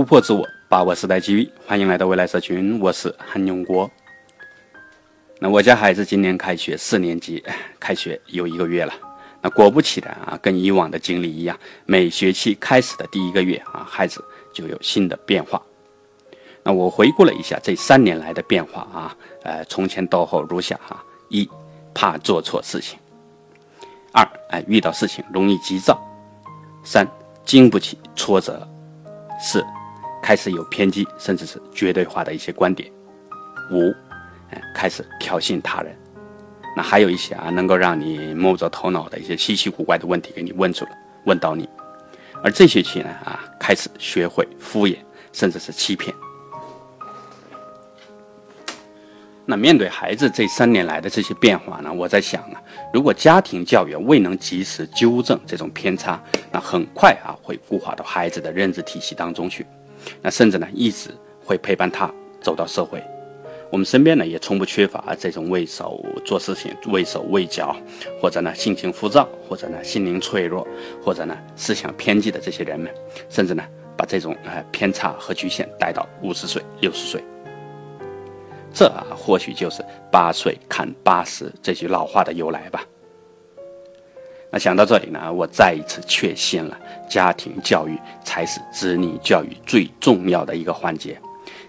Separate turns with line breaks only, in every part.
突破自我，把握时代机遇。欢迎来到未来社群，我是韩永国。那我家孩子今年开学四年级，开学有一个月了。那果不其然啊，跟以往的经历一样，每学期开始的第一个月啊，孩子就有新的变化。那我回顾了一下这三年来的变化啊，呃，从前到后如下哈：一，怕做错事情；二，哎，遇到事情容易急躁；三，经不起挫折；四，开始有偏激甚至是绝对化的一些观点；五，哎，开始挑衅他人。那还有一些啊，能够让你摸不着头脑的一些稀奇古怪的问题给你问住了，问到你。而这学期呢，啊，开始学会敷衍，甚至是欺骗。那面对孩子这三年来的这些变化呢，我在想啊，如果家庭教育未能及时纠正这种偏差，那很快啊会固化到孩子的认知体系当中去，那甚至呢一直会陪伴他走到社会。我们身边呢也从不缺乏这种畏手做事情畏手畏脚，或者呢性情浮躁，或者呢心灵脆弱，或者呢思想偏激的这些人们，甚至呢把这种呃偏差和局限带到五十岁、六十岁。这啊，或许就是“八岁看八十”这句老话的由来吧。那想到这里呢，我再一次确信了，家庭教育才是子女教育最重要的一个环节。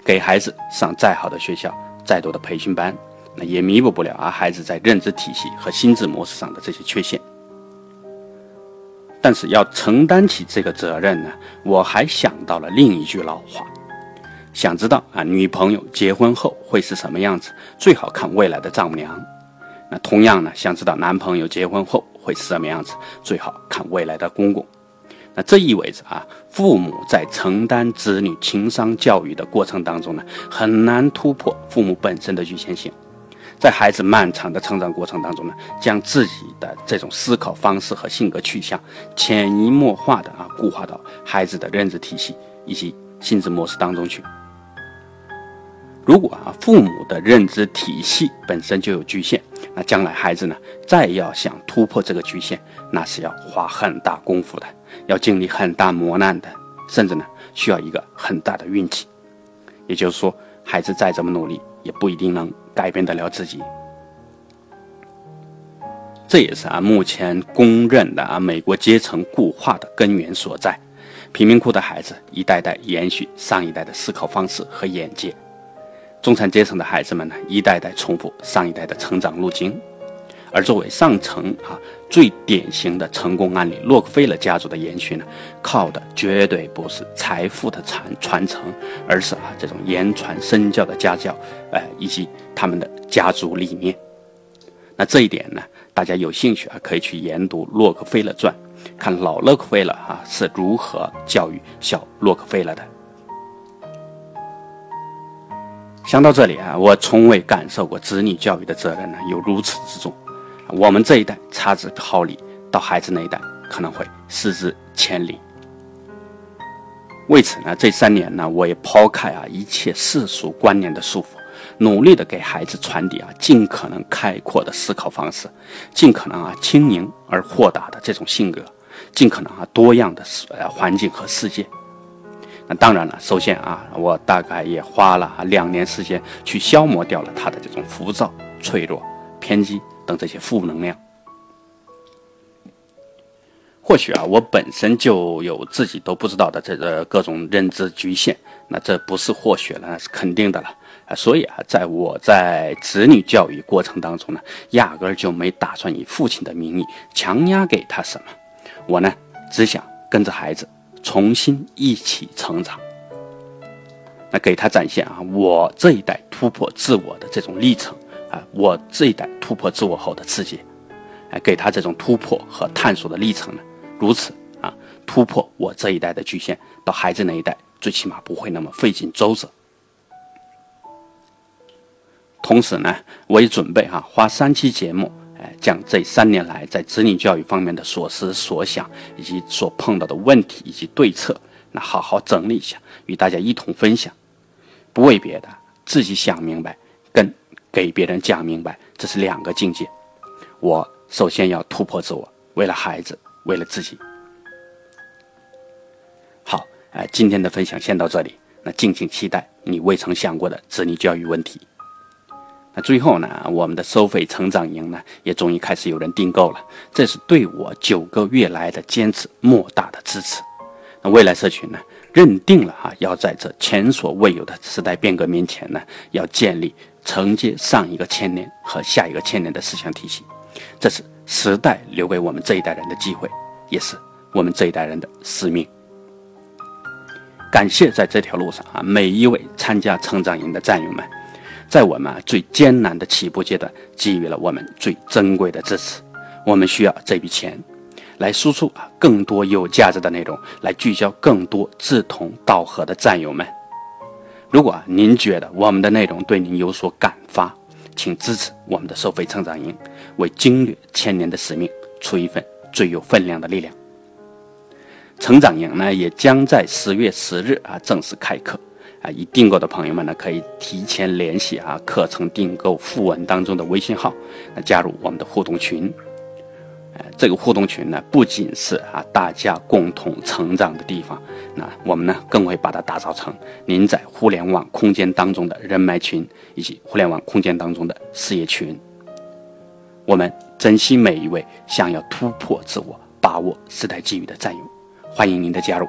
给孩子上再好的学校、再多的培训班，那也弥补不了啊孩子在认知体系和心智模式上的这些缺陷。但是要承担起这个责任呢，我还想到了另一句老话。想知道啊，女朋友结婚后会是什么样子？最好看未来的丈母娘。那同样呢，想知道男朋友结婚后会是什么样子？最好看未来的公公。那这意味着啊，父母在承担子女情商教育的过程当中呢，很难突破父母本身的局限性，在孩子漫长的成长过程当中呢，将自己的这种思考方式和性格取向潜移默化的啊固化到孩子的认知体系以及心智模式当中去。如果啊，父母的认知体系本身就有局限，那将来孩子呢，再要想突破这个局限，那是要花很大功夫的，要经历很大磨难的，甚至呢，需要一个很大的运气。也就是说，孩子再怎么努力，也不一定能改变得了自己。这也是啊，目前公认的啊，美国阶层固化的根源所在。贫民窟的孩子一代代延续上一代的思考方式和眼界。中产阶层的孩子们呢，一代代重复上一代的成长路径，而作为上层啊最典型的成功案例，洛克菲勒家族的延续呢，靠的绝对不是财富的传传承，而是啊这种言传身教的家教，呃以及他们的家族理念。那这一点呢，大家有兴趣啊，可以去研读《洛克菲勒传》，看老洛克菲勒啊是如何教育小洛克菲勒的。想到这里啊，我从未感受过子女教育的责任呢有如此之重。我们这一代差之毫厘，到孩子那一代可能会失之千里。为此呢，这三年呢，我也抛开啊一切世俗观念的束缚，努力的给孩子传递啊尽可能开阔的思考方式，尽可能啊轻盈而豁达的这种性格，尽可能啊多样的呃环境和世界。当然了，首先啊，我大概也花了两年时间去消磨掉了他的这种浮躁、脆弱、偏激等这些负能量。或许啊，我本身就有自己都不知道的这个各种认知局限，那这不是或许了，那是肯定的了啊。所以啊，在我在子女教育过程当中呢，压根儿就没打算以父亲的名义强压给他什么，我呢只想跟着孩子。重新一起成长，那给他展现啊，我这一代突破自我的这种历程啊，我这一代突破自我后的世界，哎，给他这种突破和探索的历程呢，如此啊，突破我这一代的局限，到孩子那一代，最起码不会那么费尽周折。同时呢，我也准备哈，花三期节目。将这三年来在子女教育方面的所思所想，以及所碰到的问题以及对策，那好好整理一下，与大家一同分享。不为别的，自己想明白，跟给别人讲明白，这是两个境界。我首先要突破自我，为了孩子，为了自己。好，哎，今天的分享先到这里，那敬请期待你未曾想过的子女教育问题。那最后呢，我们的收费成长营呢，也终于开始有人订购了，这是对我九个月来的坚持莫大的支持。那未来社群呢，认定了哈，要在这前所未有的时代变革面前呢，要建立承接上一个千年和下一个千年的思想体系，这是时代留给我们这一代人的机会，也是我们这一代人的使命。感谢在这条路上啊，每一位参加成长营的战友们。在我们最艰难的起步阶段，给予了我们最珍贵的支持。我们需要这笔钱，来输出啊更多有价值的内容，来聚焦更多志同道合的战友们。如果您觉得我们的内容对您有所感发，请支持我们的收费成长营，为经略千年的使命出一份最有分量的力量。成长营呢，也将在十月十日啊正式开课。啊，已订购的朋友们呢，可以提前联系啊课程订购附文当中的微信号，那加入我们的互动群。呃，这个互动群呢，不仅是啊大家共同成长的地方，那我们呢更会把它打造成您在互联网空间当中的人脉群，以及互联网空间当中的事业群。我们珍惜每一位想要突破自我、把握时代机遇的战友，欢迎您的加入。